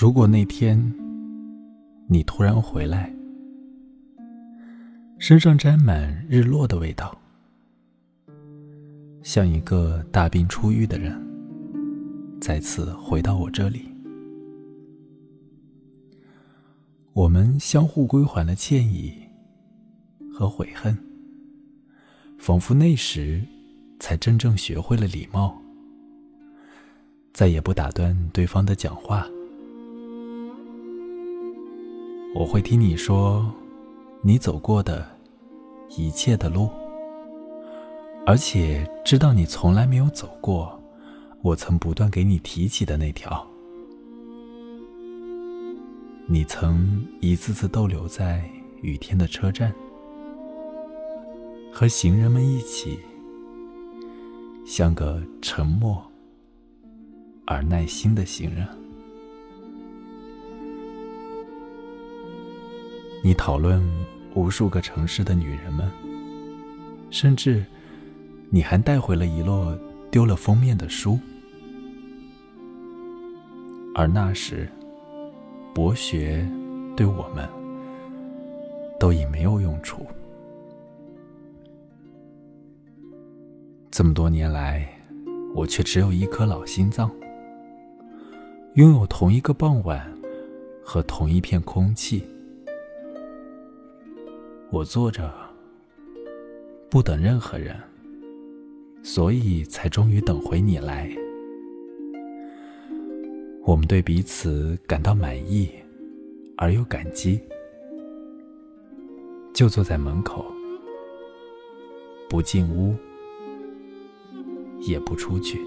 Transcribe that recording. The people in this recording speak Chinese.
如果那天你突然回来，身上沾满日落的味道，像一个大病初愈的人，再次回到我这里，我们相互归还了歉意和悔恨，仿佛那时才真正学会了礼貌，再也不打断对方的讲话。我会听你说，你走过的一切的路，而且知道你从来没有走过我曾不断给你提起的那条。你曾一次次逗留在雨天的车站，和行人们一起，像个沉默而耐心的行人。你讨论无数个城市的女人们，甚至你还带回了一摞丢了封面的书，而那时，博学对我们都已没有用处。这么多年来，我却只有一颗老心脏，拥有同一个傍晚和同一片空气。我坐着，不等任何人，所以才终于等回你来。我们对彼此感到满意，而又感激，就坐在门口，不进屋，也不出去。